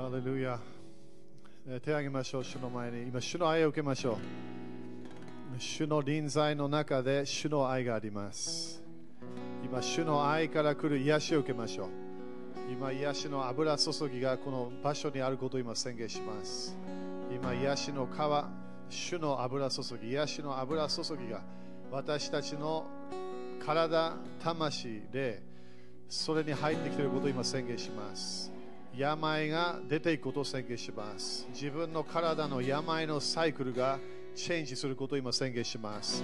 ハレルヤ。手を挙げましょう、主の前に。今、主の愛を受けましょう。主の臨在の中で主の愛があります。今、主の愛から来る癒しを受けましょう。今、癒しの油注ぎがこの場所にあることを今宣言します。今、癒しの川、主の油注ぎ、癒しの油注ぎが私たちの体、魂でそれに入ってきていることを今宣言します。病が出ていくことを宣言します。自分の体の病のサイクルがチェンジすることを今宣言します。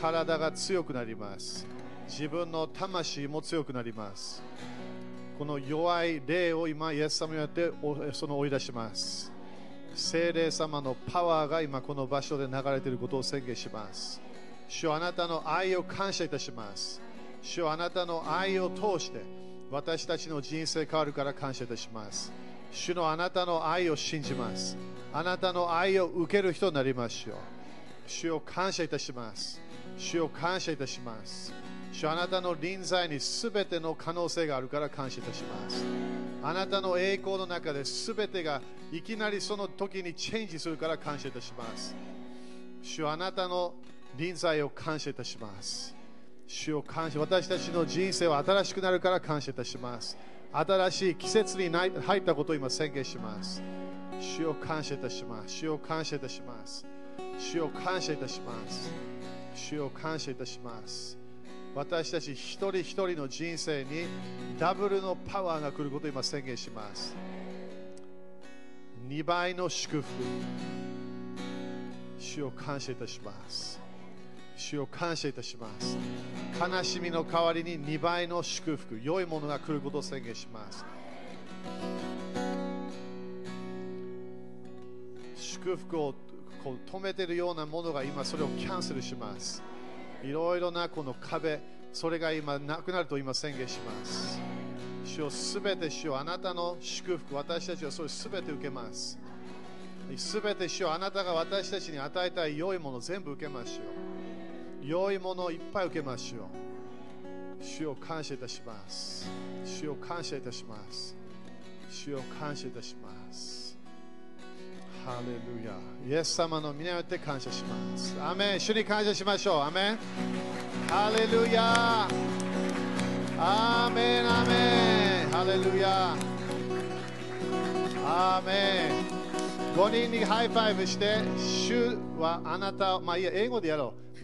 体が強くなります。自分の魂も強くなります。この弱い霊を今、イエス様によってその追い出します。聖霊様のパワーが今この場所で流れていることを宣言します。主よあなたの愛を感謝いたします。主よあなたの愛を通して私たちの人生変わるから感謝いたします。主のあなたの愛を信じます。あなたの愛を受ける人になりましょう。主を感謝いたします。主を感謝いたします。主あなたの臨在にすべての可能性があるから感謝いたします。あなたの栄光の中で全てがいきなりその時にチェンジするから感謝いたします。主あなたの臨在を感謝いたします。主を感謝、私たちの人生は新しくなるから感謝いたします。新しい季節に入ったことを今宣言します。主を感謝いたします。主を感謝いたします。主を感謝いたします。主を感謝いたします。私たち一人一人の人生にダブルのパワーが来ることを今宣言します。2倍の祝福。主を感謝いたします。主を感謝いたします。悲しみの代わりに2倍の祝福、良いものが来ることを宣言します。祝福をこう止めているようなものが今それをキャンセルします。いろいろなこの壁、それが今なくなると今宣言します。主をすべて主をあなたの祝福、私たちはそれすべて受けます。すべて主をあなたが私たちに与えたい良いもの全部受けましょう。良いものをいっぱい受けましょう。主を感謝いたします。主を感謝いたします。主を感謝いたします。ハレルヤ。イエス様の皆によって感謝します。アメン。主に感謝しましょう。アメン。ハレルヤ。アーメン、アメン。ハレルヤ。アーメン。5人に high five して、主はあなたを、まあいいや、英語でやろう。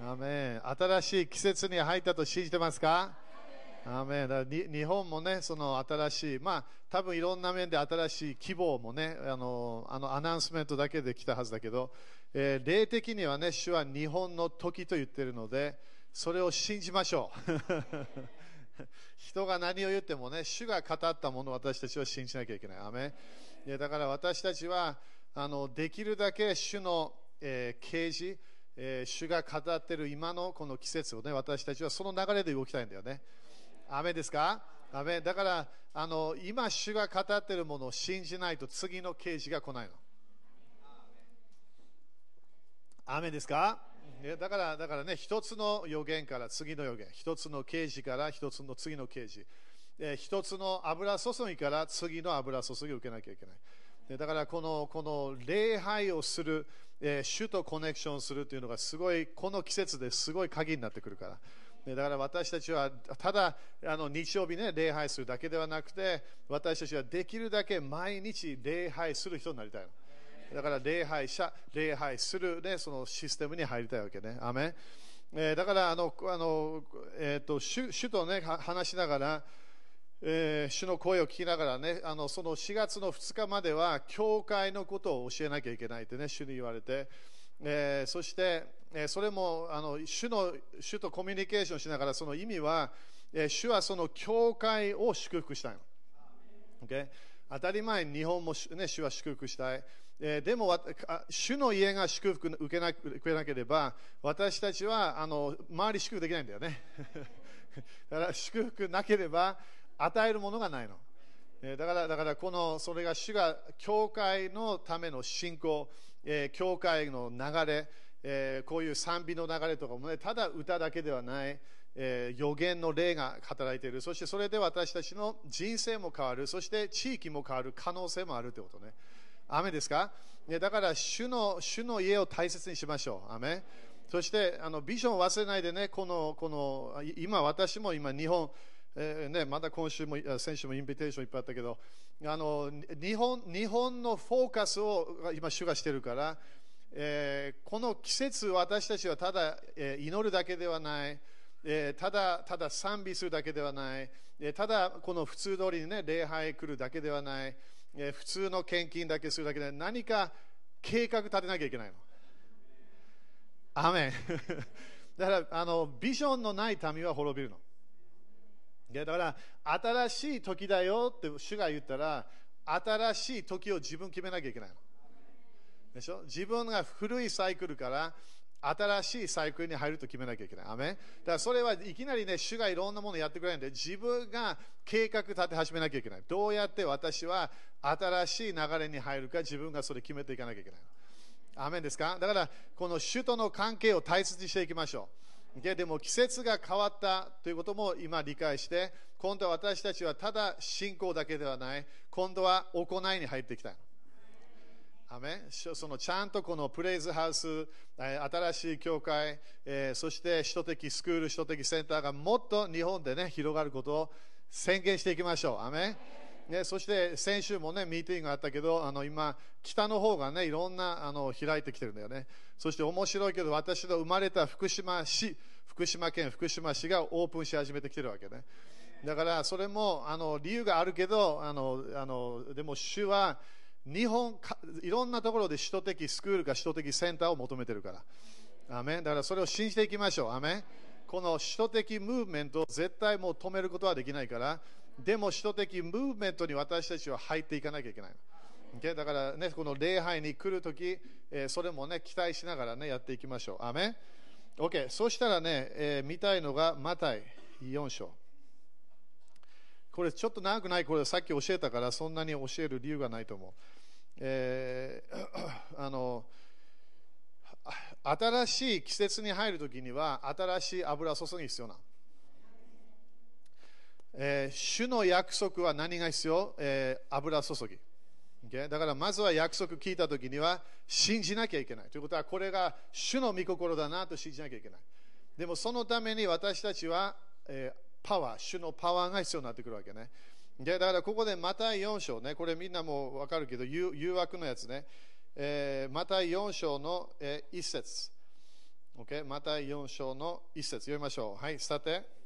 アメ。新しい季節に入ったと信じてますか？アメだ日本もね、その新しい、まあ、多分いろんな面で新しい希望もね、あのあのアナウンスメントだけで来たはずだけど、えー霊的にはね、主は日本の時と言ってるので、それを信じましょう。人が何を言ってもね、主が語ったものを私たちは信じなきゃいけない。アメンいやだから私たちはあのできるだけ主の、えー啓示、えー主が語っている今のこの季節をね、私たちはその流れで動きたいんだよね。アメですか？アメだからあの今主が語っているものを信じないと次の啓示が来ないの。アメですか？だからだからね、一つの予言から次の予言、一つの啓示から一つの次の啓示、えー一つの油注ぎから次の油注ぎを受けなきゃいけない。でだからこのこの礼拝をする、えー主とコネクションするというのがすごいこの季節ですごい鍵になってくるから。でだから私たちはただあの日曜日ね礼拝するだけではなくて私たちはできるだけ毎日礼拝する人になりたいの。だから礼拝者、礼拝する、ね、そのシステムに入りたいわけね。アメえーだからあのあの、えー、と主主と、ね、話しながら、えー主の声を聞きながらね、あのその4月の2日までは、教会のことを教えなきゃいけないってね、主に言われて、えーそして、えーそれもあの主の主とコミュニケーションしながら、その意味は、えー主はその教会を祝福したいの。Okay? 当たり前に日本も、ね、主は祝福したい。えー、でも主の家が祝福受けな受けなければ、私たちはあの周り祝福できないんだよね。だから祝福なければ与えるものがないの。え、だからだからこのそれが主が教会のための信仰、え、教会の流れ、え、こういう賛美の流れとかもね、ただ歌だけではない。え、予言の霊が働いている、そしてそれで私たちの人生も変わる、そして地域も変わる可能性もあるということね。雨ですか？ねだから主の主の家を大切にしましょう。雨そしてあのビジョンを忘れないでね、このこの今、私も今、日本、えーね、また今週も先週もインビテーションいっぱいあったけど、あの日本日本のフォーカスを今、主がしているから、えー、この季節、私たちはただ、えー、祈るだけではない。えー、ただただ賛美するだけではない、えー、ただこの普通通りに、ね、礼拝来るだけではない、えー、普通の献金だけするだけで何か計画立てなきゃいけないの。アメン だからあのビジョンのない民は滅びるの。だから新しい時だよって主が言ったら新しい時を自分決めなきゃいけないの。でしょ？自分が古いサイクルから新しいサイクルに入ると決めなきゃいけない。アメだからそれはいきなりね、主がいろんなものやってくれないんで、自分が計画立て始めなきゃいけない。どうやって私は新しい流れに入るか、自分がそれ決めていかなきゃいけない。アメンですか？だから、この主との関係を大切にしていきましょう。でも季節が変わったということも今理解して、今度は私たちはただ信仰だけではない、今度は行いに入ってきたい。アメそのちゃんとこのプレイズハウス、新しい教会、そして首都的スクール、首都的センターがもっと日本で、ね、広がることを宣言していきましょう。アメね、そして先週もね、ミーティングがあったけど、あの今、北の方がね、いろんなあの開いてきてるんだよね。そして面白いけど、私の生まれた福島市、福島県福島市がオープンし始めてきてるわけね。だからそれもあの理由があるけど、あのあのでも主は、日本いろんなところで首都的スクールか首都的センターを求めてるから。アメだからそれを信じていきましょう。アメこの首都的ムーブメントを絶対もう止めることはできないから、でも首都的ムーブメントに私たちは入っていかなきゃいけない。Okay? だからね、この礼拝に来るとき、えー、それもね、期待しながらね、やっていきましょう。アメ ?OK。そしたらね、えー、見たいのが、マタイ4章。これちょっと長くない、これさっき教えたから、そんなに教える理由がないと思う。えー、あの新しい季節に入るときには新しい油注ぎ必要な、えー、主の約束は何が必要、えー、油注ぎ、okay? だからまずは約束聞いたときには信じなきゃいけないということはこれが主の御心だなと信じなきゃいけないでもそのために私たちは、えー、パワー主のパワーが必要になってくるわけねでだからここでまた4章ね、これみんなも分かるけど、誘惑のやつね、えー、また4章の、えー、1節。Okay? また4章の1節読みましょう。はい、さて。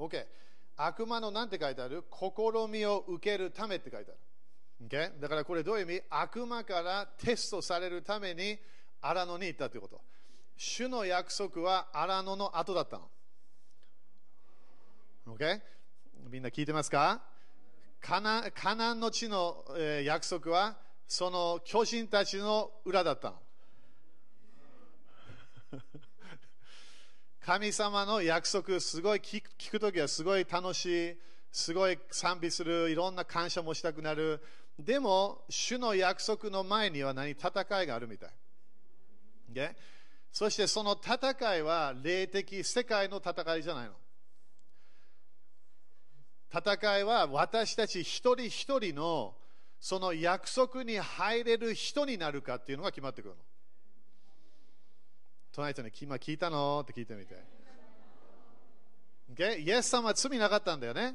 OK。悪魔の何て書いてある？試みを受けるためって書いてある。Okay? だからこれどういう意味？悪魔からテストされるために荒野に行ったということ。主の約束は荒野の後だったの。OK? みんな聞いてますか？カナカナンの地の、えー、約束はその巨人たちの裏だったの。神様の約束、すごい聞く聞くときはすごい楽しい、すごい賛美する、いろんな感謝もしたくなる。でも、主の約束の前には何戦いがあるみたい。Okay? そしてその戦いは霊的世界の戦いじゃないの。戦いは私たち一人一人のその約束に入れる人になるかっていうのが決まってくるの。隣人に今聞いたの？って聞いてみて。Okay? イエス様は罪なかったんだよね。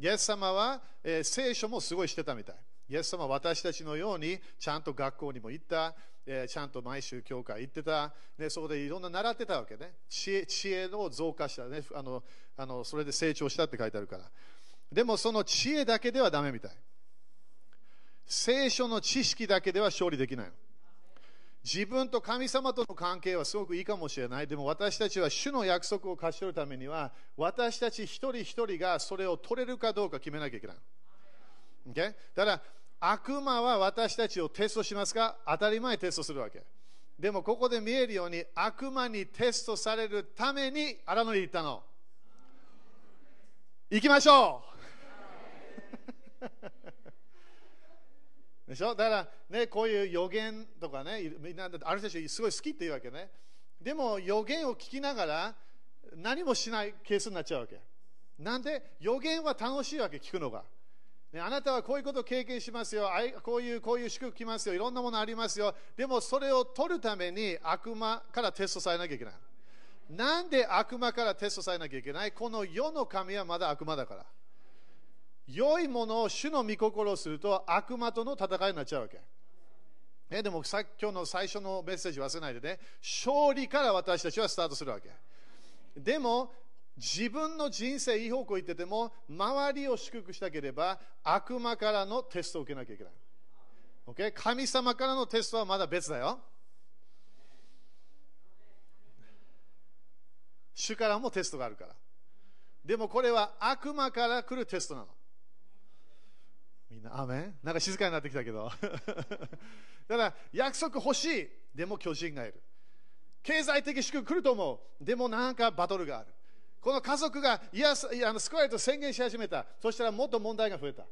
イエス様は、えー、聖書もすごいしてたみたい。イエス様は私たちのようにちゃんと学校にも行った、えー、ちゃんと毎週教会行ってた、ね、そこでいろんな習ってたわけね。知恵知恵を増加したねあのあの。それで成長したって書いてあるから。でもその知恵だけではダメみたい。聖書の知識だけでは勝利できない自分と神様との関係はすごくいいかもしれない。でも私たちは主の約束を勝ち取るためには、私たち一人一人がそれを取れるかどうか決めなきゃいけない。Okay? だから、悪魔は私たちをテストしますか？当たり前テストするわけ。でもここで見えるように悪魔にテストされるために荒野に行ったの。行きましょうでしょ？だからね、こういう予言とかね、みんな、ある人たちすごい好きって言うわけね。でも予言を聞きながら何もしないケースになっちゃうわけ。なんで？予言は楽しいわけ、聞くのが。ね、あなたはこういうことを経験しますよ。こういう、こういう祝福来ますよ。いろんなものありますよ。でもそれを取るために悪魔からテストされなきゃいけない。なんで悪魔からテストされなきゃいけない？この世の神はまだ悪魔だから。良いものを主の御心をすると悪魔との戦いになっちゃうわけ。ね、でもさ今日の最初のメッセージ忘れないでね、勝利から私たちはスタートするわけ。でも、自分の人生いい方向行ってても、周りを祝福したければ、悪魔からのテストを受けなきゃいけない。Okay? 神様からのテストはまだ別だよ。主からもテストがあるから。でもこれは悪魔から来るテストなの。みんな、アメン？なんか静かになってきたけど。だから、約束欲しい。でも巨人がいる。経済的祝福来ると思う。でもなんかバトルがある。この家族がいやあの救われと宣言し始めた。そしたらもっと問題が増えた。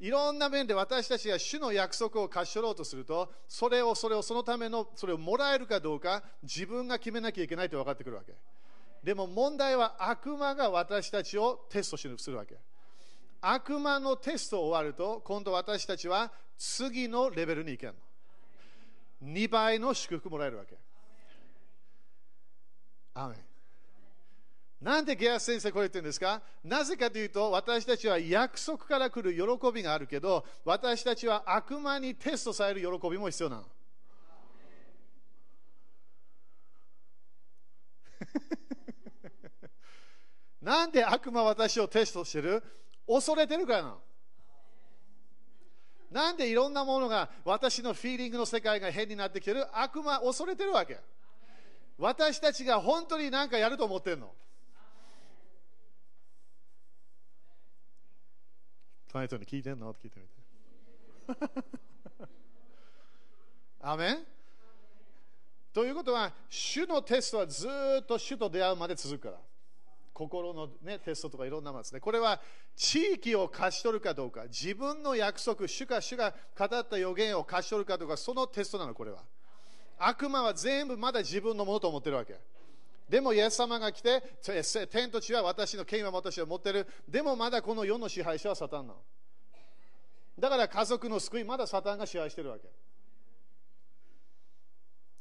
いろんな面で私たちが主の約束を勝ち取ろうとすると、それを、それを、そのための、それをもらえるかどうか、自分が決めなきゃいけないと分かってくるわけ。でも問題は悪魔が私たちをテストするわけ。悪魔のテスト終わると、今度私たちは次のレベルに行けるの。2倍の祝福もらえるわけ。アメなんでゲア先生これ言ってるんですか？なぜかというと、私たちは約束から来る喜びがあるけど、私たちは悪魔にテストされる喜びも必要なの。なんで悪魔私をテストしてる？恐れてるからなの。なんでいろんなものが私のフィーリングの世界が変になってきてる悪魔恐れてるわけ。私たちが本当に何かやると思ってるの。隣人に聞いてんの？って聞いてみて。アメン？ということは、主のテストはずっと主と出会うまで続くから。心の、ね、テストとかいろんなものですね。これは地域を勝ち取るかどうか、自分の約束、主か主が語った予言を勝ち取るかどうか、そのテストなの、これは。悪魔は全部まだ自分のものと思ってるわけ。でも、イエス様が来て、天と地は私の権威は私は持ってる。でも、まだこの世の支配者はサタンなの。だから家族の救い、まだサタンが支配してるわけ。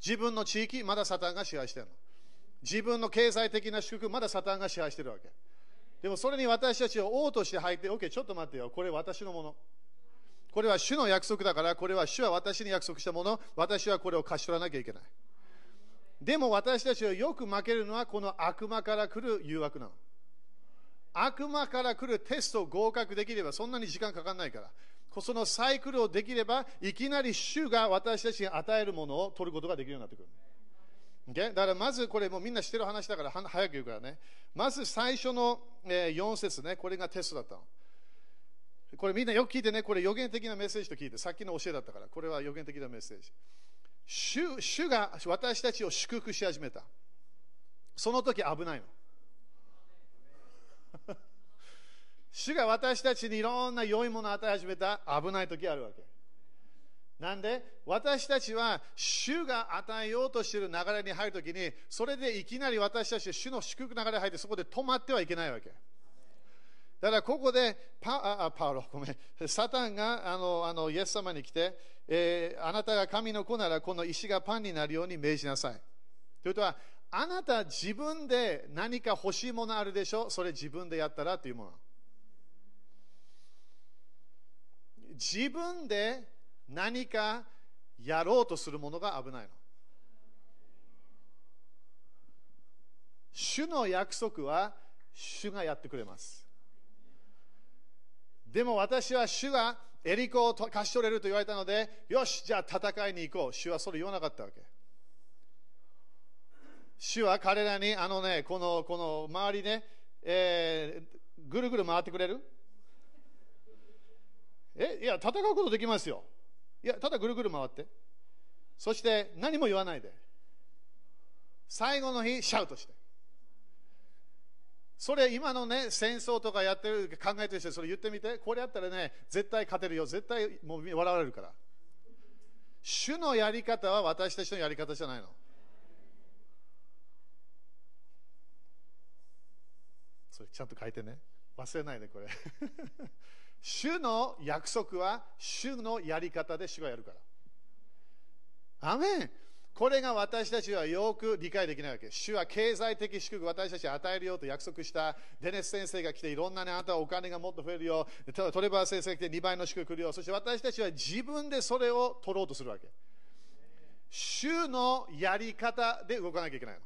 自分の地域、まだサタンが支配してるの。自分の経済的な祝福、まだサタンが支配してるわけ。でもそれに私たちを王として入って、OK、ちょっと待ってよ、これ私のもの。これは主の約束だから、これは主は私に約束したもの、私はこれを貸し取らなきゃいけない。でも私たちはよく負けるのはこの悪魔から来る誘惑なの。悪魔から来るテストを合格できればそんなに時間かかんないから。そのサイクルをできれば、いきなり主が私たちに与えるものを取ることができるようになってくる。Okay? だからまずこれもみんな知ってる話だから早く言うからね。まず最初の、え、4節ね、これがテストだったの。これみんなよく聞いてね、これ予言的なメッセージと聞いて、さっきの教えだったから、これは予言的なメッセージ。主主が私たちを祝福し始めた。その時危ないの。主が私たちにいろんな良いものを与え始めた危ない時あるわけ。なんで私たちは主が与えようとしている流れに入るときに、それでいきなり私たちは主の祝福流れに入って、そこで止まってはいけないわけ。だからここでパあパウロ、ごめん、サタンがあのあのイエス様に来て、えー、あなたが神の子ならこの石がパンになるように命じなさい。ということは、あなた自分で何か欲しいものあるでしょ？それ自分でやったらというもの。自分で何かやろうとするものが危ないの。主の約束は主がやってくれます。でも私は主がエリコを貸し取れると言われたので、よし、じゃあ戦いに行こう。主はそれ言わなかったわけ。主は彼らに、あのね、このこの周りね、えー、ぐるぐる回ってくれる？え、いや、戦うことできますよ。いや、ただぐるぐる回って。そして何も言わないで。最後の日、シャウトして。それ今のね、戦争とかやってる、考えてる人それ言ってみて。これやったらね、絶対勝てるよ。絶対もう笑われるから。主のやり方は私たちのやり方じゃないの。それちゃんと書いてね。忘れないで、これ。主の約束は主のやり方で主がやるから。アメンこれが私たちはよく理解できないわけ。主は経済的祝福私たちに与えるよと約束した。デネス先生が来て、いろんなね、あなたはお金がもっと増えるよ。トレバー先生が来て2倍の祝福来るよ。そして私たちは自分でそれを取ろうとするわけ。主のやり方で動かなきゃいけないの。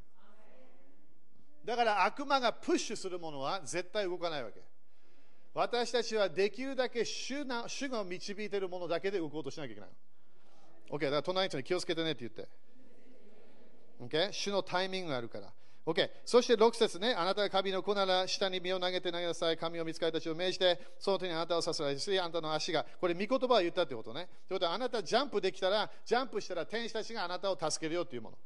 だから悪魔がプッシュするものは絶対動かないわけ。私たちはできるだけ主な主が導いているものだけで動こうとしなきゃいけない。OK、だから隣の人に気をつけてねって言って。OK 主のタイミングがあるから。OK。そして6節ね、あなたが神の子なら下に身を投げて投げなさい。神を見つかりたちを命じて、その手にあなたをさせられし、あなたの足が、これ、御言葉を言ったってことね。ということは、あなたジャンプできたら、ジャンプしたら天使たちがあなたを助けるよというもの。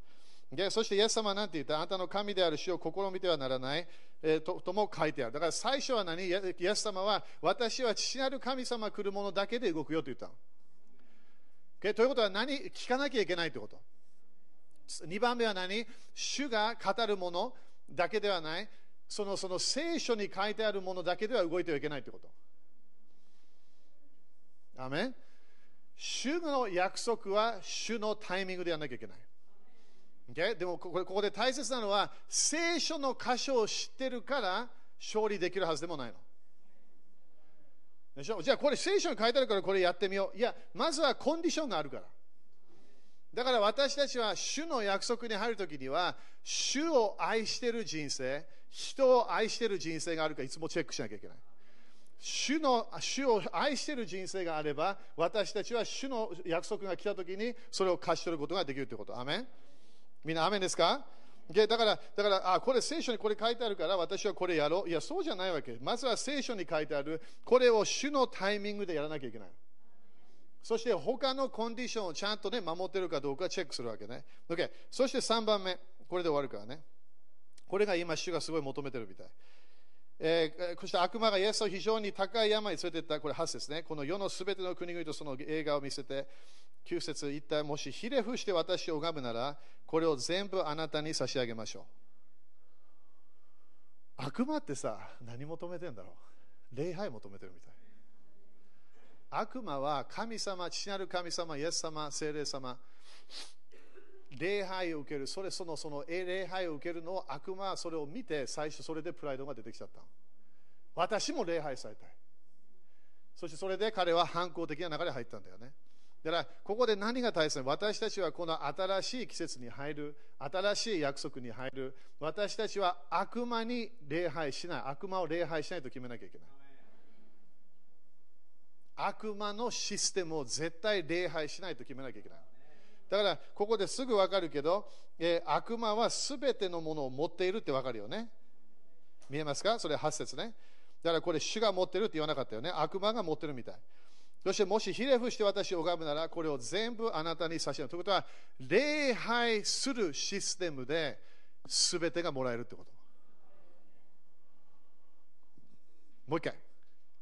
でそして、イエス様は何て言ったあなたの神である主を試みてはならない、えー、ととも書いてある。だから最初は何？イエス様は、私は父なる神様来るものだけで動くよと言ったの。ということは何？聞かなきゃいけないということ。2番目は何？主が語るものだけではない。そのその聖書に書いてあるものだけでは動いてはいけないということ。アメ主の約束は主のタイミングでやらなきゃいけない。Okay? でもここで大切なのは聖書の箇所を知ってるから勝利できるはずでもないの。でしょ？じゃあこれ聖書に書いてあるからこれやってみよう。いや、まずはコンディションがあるから。だから私たちは主の約束に入るときには、主を愛している人生、人を愛している人生があるかいつもチェックしなきゃいけない。主の主を愛している人生があれば、私たちは主の約束が来たときに、それを勝ち取ることができるということ。アメンみんな、アメンですか？だから、だからあこれ聖書にこれ書いてあるから私はこれやろう。いや、そうじゃないわけ。まずは聖書に書いてある、これを主のタイミングでやらなきゃいけない。そして他のコンディションをちゃんとね、守ってるかどうかチェックするわけね。Okay、そして3番目、これで終わるからね。これが今、主がすごい求めてるみたい。えー、そして悪魔がイエスを非常に高い山に連れて行った、これ8節ね。この世のすべての国々とその映画を見せて、9節一体もしひれ伏して私を拝むなら、これを全部あなたに差し上げましょう。悪魔ってさ、何求めてんだろう礼拝求めてるみたい。悪魔は神様、父なる神様、イエス様、聖霊様、礼拝を受ける、それそのその礼拝を受けるのを悪魔はそれを見て、最初それでプライドが出てきちゃった。私も礼拝されたい。そしてそれで彼は反抗的な流れに入ったんだよね。だから、ここで何が大切な私たちはこの新しい季節に入る、新しい約束に入る、私たちは悪魔に礼拝しない、悪魔を礼拝しないと決めなきゃいけない。悪魔のシステムを絶対礼拝しないと決めなきゃいけない。だから、ここですぐ分かるけど、えー、悪魔はすべてのものを持っているって分かるよね。見えますか？それ8節ね。だからこれ、主が持ってるって言わなかったよね。悪魔が持ってるみたい。そしてもしひれ伏して私を拝むなら、これを全部あなたに差し上げる。ということは、礼拝するシステムで全てがもらえるってこと。もう一回。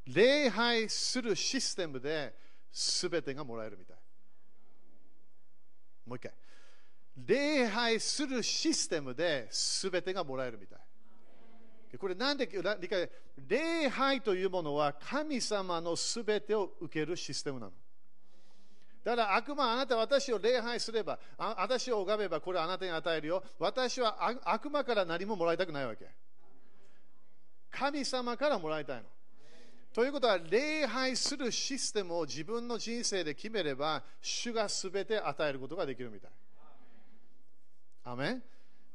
礼拝するシステムで全てがもらえるみたい。もう一回。礼拝するシステムで全てがもらえるみたい。これなんで理解礼拝というものは神様の全てを受けるシステムなの。だから悪魔あなた私を礼拝すれば、あ私を拝めばこれあなたに与えるよ。私は悪魔から何ももらいたくないわけ。神様からもらいたいの。ということは、礼拝するシステムを自分の人生で決めれば、主がすべて与えることができるみたい。アメン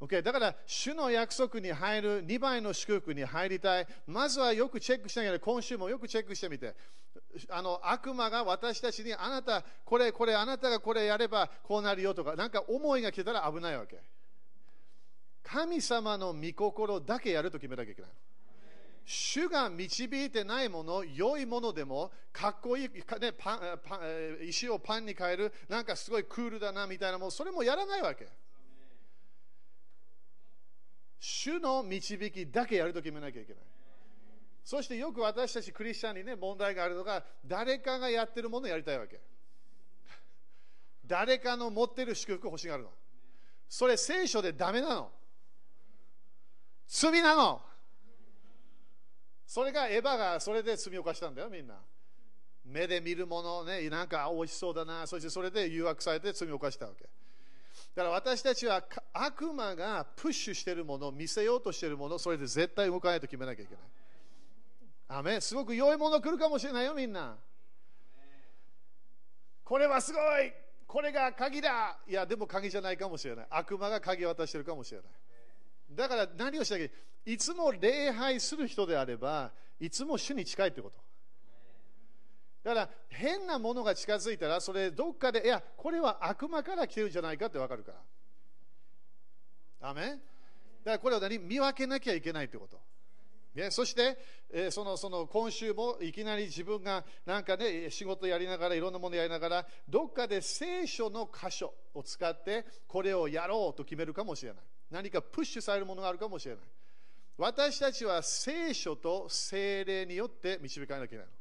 Okay、だから、主の約束に入る2倍の祝福に入りたい。まずはよくチェックしながら、今週もよくチェックしてみて。あの悪魔が私たちにあなた、これ、これ、あなたがこれやればこうなるよとか、なんか思いが来たら危ないわけ。神様の御心だけやると決めなきゃいけない。主が導いてないもの、良いものでも、かっこいい、ね、パンパ石をパンに変える、なんかすごいクールだなみたいなもの、それもやらないわけ。主の導きだけやると決めなきゃいけない。そしてよく私たちクリスチャンにね、問題があるのが、誰かがやってるものをやりたいわけ。誰かの持ってる祝福欲しがるの。それ聖書でダメなの。罪なの。それがエヴァがそれで罪を犯したんだよ、みんな。目で見るものね、なんか美味しそうだな、そしてそれで誘惑されて罪を犯したわけ。だから私たちは悪魔がプッシュしているもの、見せようとしているもの、それで絶対動かないと決めなきゃいけない。アメすごく良いもの来るかもしれないよ、みんな。これはすごいこれが鍵だいや、でも鍵じゃないかもしれない。悪魔が鍵を渡しているかもしれない。だから何をしなきゃいつも礼拝する人であれば、いつも主に近いということ。だから変なものが近づいたら、それどっかで、いや、これは悪魔から来てるんじゃないかってわかるから。アメだからこれを何？見分けなきゃいけないということ。ね、そして、えー、そのその今週もいきなり自分がなんかね仕事やりながらいろんなものやりながらどっかで聖書の箇所を使ってこれをやろうと決めるかもしれない。何かプッシュされるものがあるかもしれない。私たちは聖書と精霊によって導かなきゃいけないの。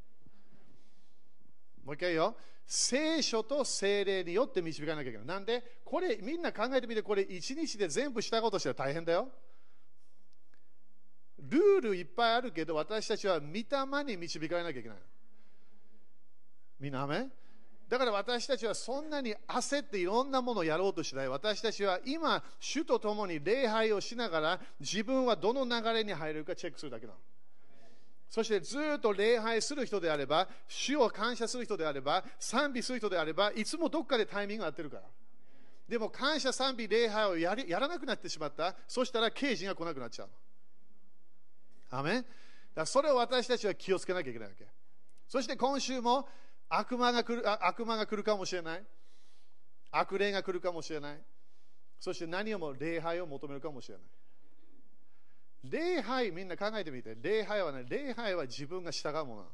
もう一回よ聖書と精霊によって導かなきゃいけないなんで？これみんな考えてみてこれ一日で全部したことしたら大変だよルールいっぱいあるけど、私たちは御霊に導かれなきゃいけない。みんなあめだから私たちはそんなに焦っていろんなものをやろうとしない。私たちは今、主と共に礼拝をしながら自分はどの流れに入れるかチェックするだけなの。そしてずっと礼拝する人であれば、主を感謝する人であれば、賛美する人であれば、いつもどっかでタイミングが合ってるから。でも感謝、賛美、礼拝をやりやらなくなってしまった。そしたら刑事が来なくなっちゃうの。アメだそれを私たちは気をつけなきゃいけないわけ。そして今週も悪魔が来る悪魔が来るかもしれない。悪霊が来るかもしれない。そして何をも礼拝を求めるかもしれない。礼拝、みんな考えてみて。礼拝はね、礼拝は自分が従うもの。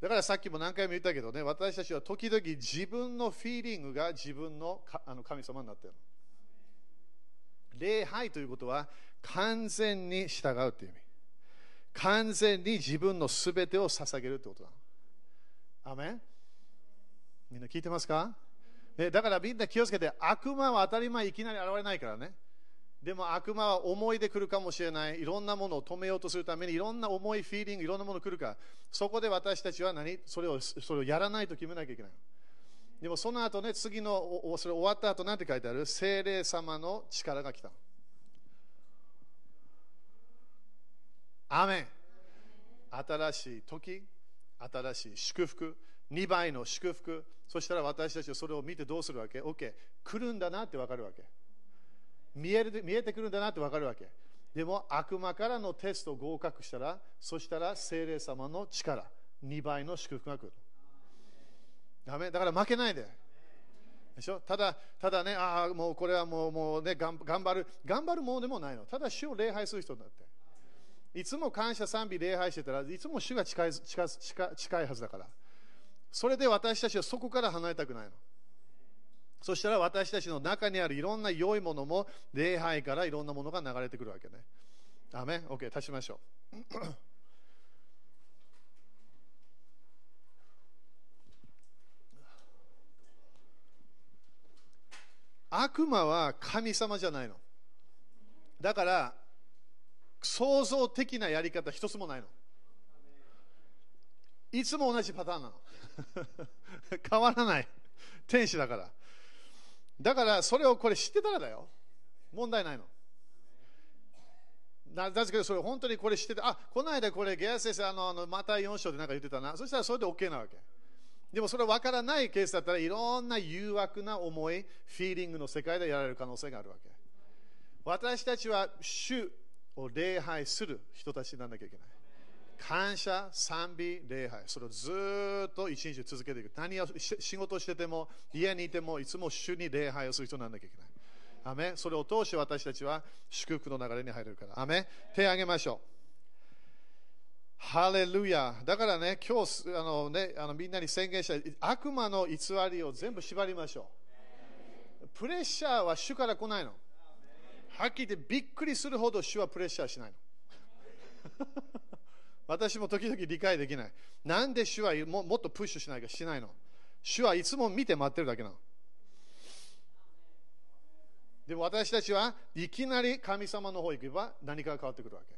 だからさっきも何回も言ったけどね、私たちは時々自分のフィーリングが自分のあの神様になってる。礼拝ということは完全に従うという意味。完全に自分のすべてを捧げるということだ。アメン？みんな聞いてますか、ね、だからみんな気をつけて、悪魔は当たり前いきなり現れないからね。でも悪魔は思いで来るかもしれない。いろんなものを止めようとするためにいろんな重いフィーリング、いろんなもの来るから。そこで私たちは何？それをそれをやらないと決めなきゃいけない。でもその後ね、次の、それ終わった後何て書いてある？精霊様の力が来た。アメン新しい時、新しい祝福、2倍の祝福、そしたら私たちはそれを見てどうするわけ ?OK、来るんだなって分かるわけ。見える見えてくるんだなって分かるわけ。でも悪魔からのテスト合格したら、そしたら精霊様の力、2倍の祝福が来る。ダメだから負けないで。でしょ？ただ、ただね、ああ、もうこれはもうもう、ね、頑張る、頑張るものでもないの。ただ主を礼拝する人だって。いつも感謝賛美礼拝してたらいつも主が近い近近近いはずだからそれで私たちはそこから離れたくないのそしたら私たちの中にあるいろんな良いものも礼拝からいろんなものが流れてくるわけねアメン？OK 立ちましょう 悪魔は神様じゃないのだから創造的なやり方一つもないの。いつも同じパターンなの。変わらない。天使だから。だからそれをこれ知ってたらだよ。問題ないの。なぜけど、それ本当にこれ知ってて、あこの間これ、ゲア先生、あのあのまた4章で何か言ってたな。そしたらそれで OK なわけ。でもそれ分からないケースだったらいろんな誘惑な思い、フィーリングの世界でやられる可能性があるわけ。私たちは主を礼拝する人たちにならなきゃいけない。感謝、賛美、礼拝。それをずっと一日続けていく。何を仕事してても、家にいても、いつも主に礼拝をする人にならなきゃいけない。アメそれを通して私たちは祝福の流れに入れるから。アメ手を挙げましょう。ハレルヤだからね、今日あの、ね、あのみんなに宣言した悪魔の偽りを全部縛りましょう。プレッシャーは主から来ないの。はっきり言ってびっくりするほど主はプレッシャーしないの。私も時々理解できない。なんで主はももっとプッシュしないかしないの？主はいつも見て待ってるだけなの。でも私たちはいきなり神様の方行けば何かが変わってくるわけ。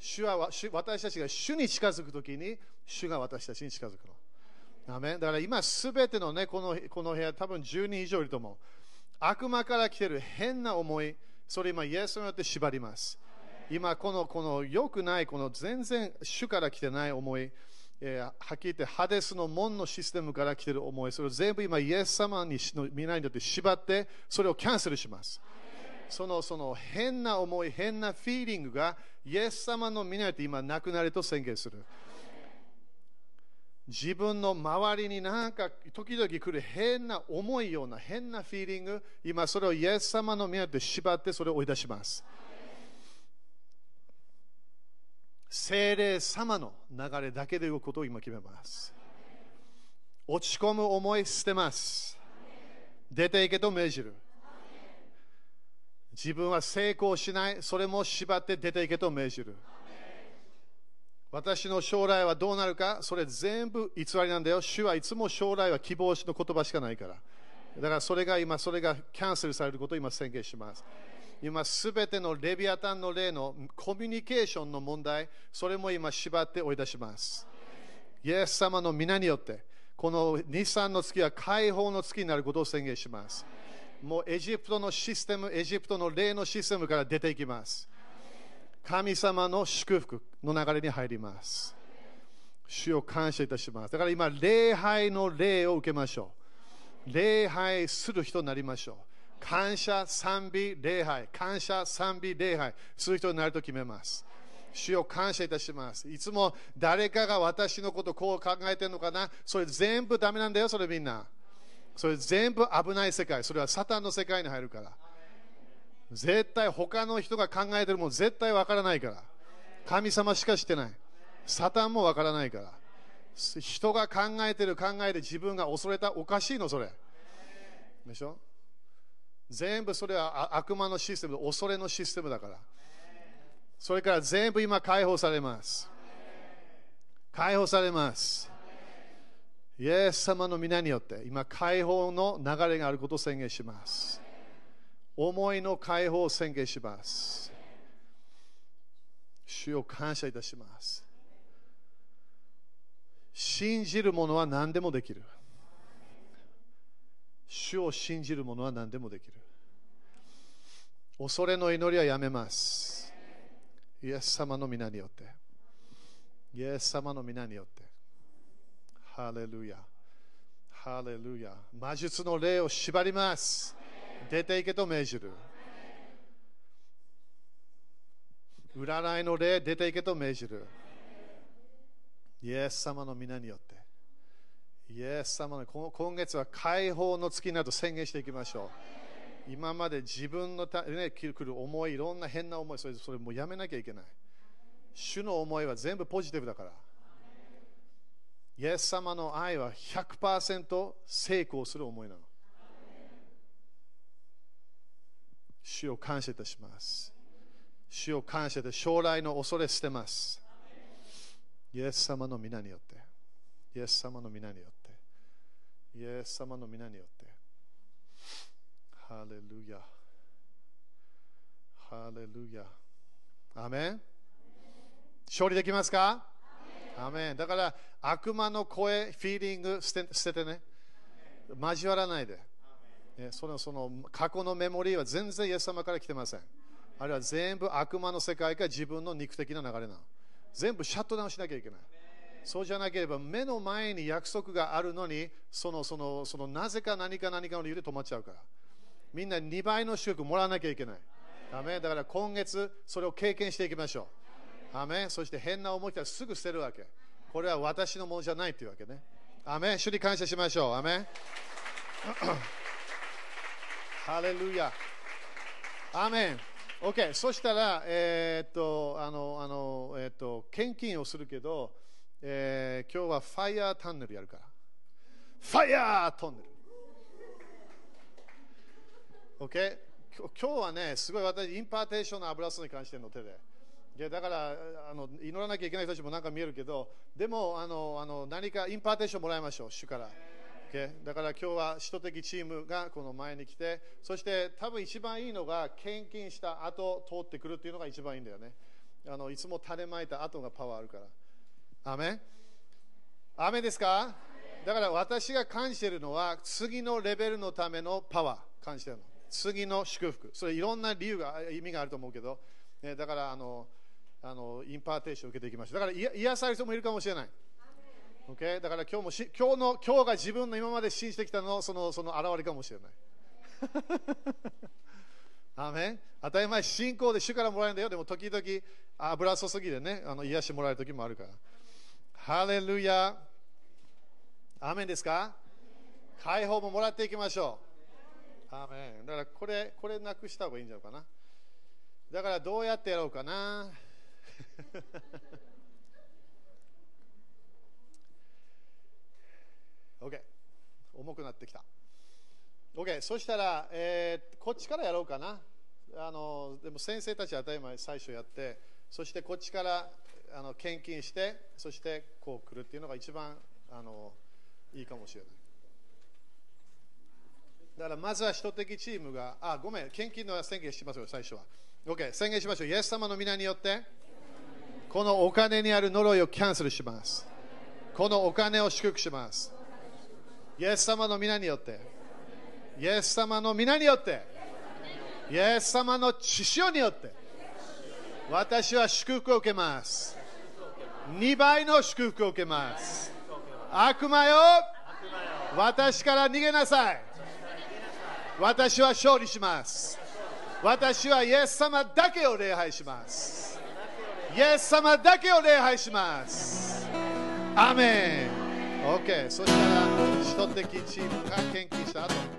主は主私たちが主に近づくときに主が私たちに近づくの。アメだから今すべてのね、このこの部屋多分10人以上いると思う。悪魔から来てる変な思い、それ今イエスによって縛ります。今このこの良くない、この全然主から来てない思い、えー、はっきり言ってハデスの門のシステムから来てる思い、それを全部今イエス様にの皆によって縛って、それをキャンセルします。そのその変な思い、変なフィーリングがイエス様の皆によって今なくなると宣言する。自分の周りになんか時々来る変な重いような変なフィーリング、今それをイエス様の皆で縛ってそれを追い出します。精霊様の流れだけで動くことを今決めます。落ち込む思い捨てます。出ていけと命じる。自分は成功しない、それも縛って出ていけと命じる。私の将来はどうなるか、それ全部偽りなんだよ。主はいつも将来は希望の言葉しかないから。だからそれが今、それがキャンセルされることを今宣言します。今すべてのレビアタンの例のコミュニケーションの問題、それも今縛って追い出します。イエス様の皆によって、この日産の月は解放の月になることを宣言します。もうエジプトのシステム、エジプトの霊のシステムから出ていきます。神様の祝福の流れに入ります。主を感謝いたします。だから今、礼拝の礼を受けましょう。礼拝する人になりましょう。感謝、賛美、礼拝、感謝、賛美、礼拝、する人になると決めます。主を感謝いたします。いつも誰かが私のことこう考えてるのかな、それ全部ダメなんだよ、それみんな。それ全部危ない世界、それはサタンの世界に入るから。絶対他の人が考えてるもの絶対わからないから。神様しかしてない。サタンもわからないから。人が考えてる考えで自分が恐れたおかしいの、それ。でしょ？全部それは悪魔のシステム、恐れのシステムだから。それから全部今解放されます。解放されます。イエス様の皆によって今解放の流れがあることを宣言します。思いの解放を宣言します。主を感謝いたします。信じる者は何でもできる。主を信じる者は何でもできる。恐れの祈りはやめます。イエス様の皆によって。イエス様の皆によって。ハレルヤ。ハレルヤ。魔術の霊を縛ります。出ていけと命じる。占いの霊出ていけと命じる。イエス様の皆によって。イエス様の今月は解放の月なると宣言していきましょう。今まで自分のた、ね、来る思い、いろんな変な思い、それそれもやめなきゃいけない。主の思いは全部ポジティブだから。イエス様の愛は100%成功する思いなの。主を感謝いたします。主を感謝で将来の恐れ捨てます。イエス様の皆によって。イエス様の皆によって。イエス様の皆によって。ハレルヤ。ハレルヤ。アメン勝利できますか?アメンだから悪魔の声、フィーリング捨て捨ててね。交わらないで。そのその過去のメモリーは全然イエス様から来てません。あれは全部悪魔の世界か自分の肉的な流れなの。全部シャットダウンしなきゃいけない。そうじゃなければ目の前に約束があるのにそのそのそのなぜか何か何かの理由で止まっちゃうからみんな2倍の祝福もらわなきゃいけないダメだから今月それを経験していきましょアメそして変な思いしたらすぐ捨てるわけ。これは私のものじゃないというわけね。アメン主に感謝しましょう。アメン ハレルヤ。アメン OK、そしたら、えー、っと、あの、あの、えー、っと、献金をするけど、えー、今日は fire tunnel やるから。ファイヤートンネル。OK? 今日はね、すごい私、 impartation の油注ぎ感じてるので。いやだからあの祈らなきゃいけない人たちもなんか見えるけど、でもあのあの何か impartation もらいましょう、主から。Okay? だから今日は使徒的チームがこの前に来て、そして多分一番いいのが献金した後通ってくるっていうのが一番いいんだよね。あのいつも種まいた後がパワーあるから。アメンアメンですか？だから私が感じているのは次のレベルのためのパワー感じてるの。次の祝福。それいろんな理由が意味があると思うけど、ね、だからあのあの impartation を受けていきました。だから癒される人もいるかもしれない。Okay? だから今日もし今日の今日が自分の今まで信じてきたのそのその現れかもしれない。アメン当たり前、信仰で主からもらえるんだよ。でも時々油注ぎでね、あの癒してもらえる時もあるから。ハレルヤ。アメンですか？解放ももらっていきましょう。アメン。だからこれ、これなくした方がいいんじゃないかな。だからどうやってやろうかな。OK。重くなってきた。OK。そしたら、えー、こっちからやろうかな。あのでも先生たちは当たり前最初やって、そしてこっちからあの献金して、そしてこう来るっていうのが一番あのいいかもしれない。だからまずは人的チームが、あ、ごめん、献金の宣言しますよ、最初は。OK、宣言しましょう。イエス様の皆によって、このお金にある呪いをキャンセルします。このお金を祝福します。イエス様の皆によって、イエス様の皆によって、イエス様の血潮によって、私は祝福を受けます。2倍の祝福を受けます。悪魔よ、私から逃げなさい。私は勝利します。私はイエス様だけを礼拝します。イエス様だけを礼拝します。アメン OK そしたら人的チームが献金した後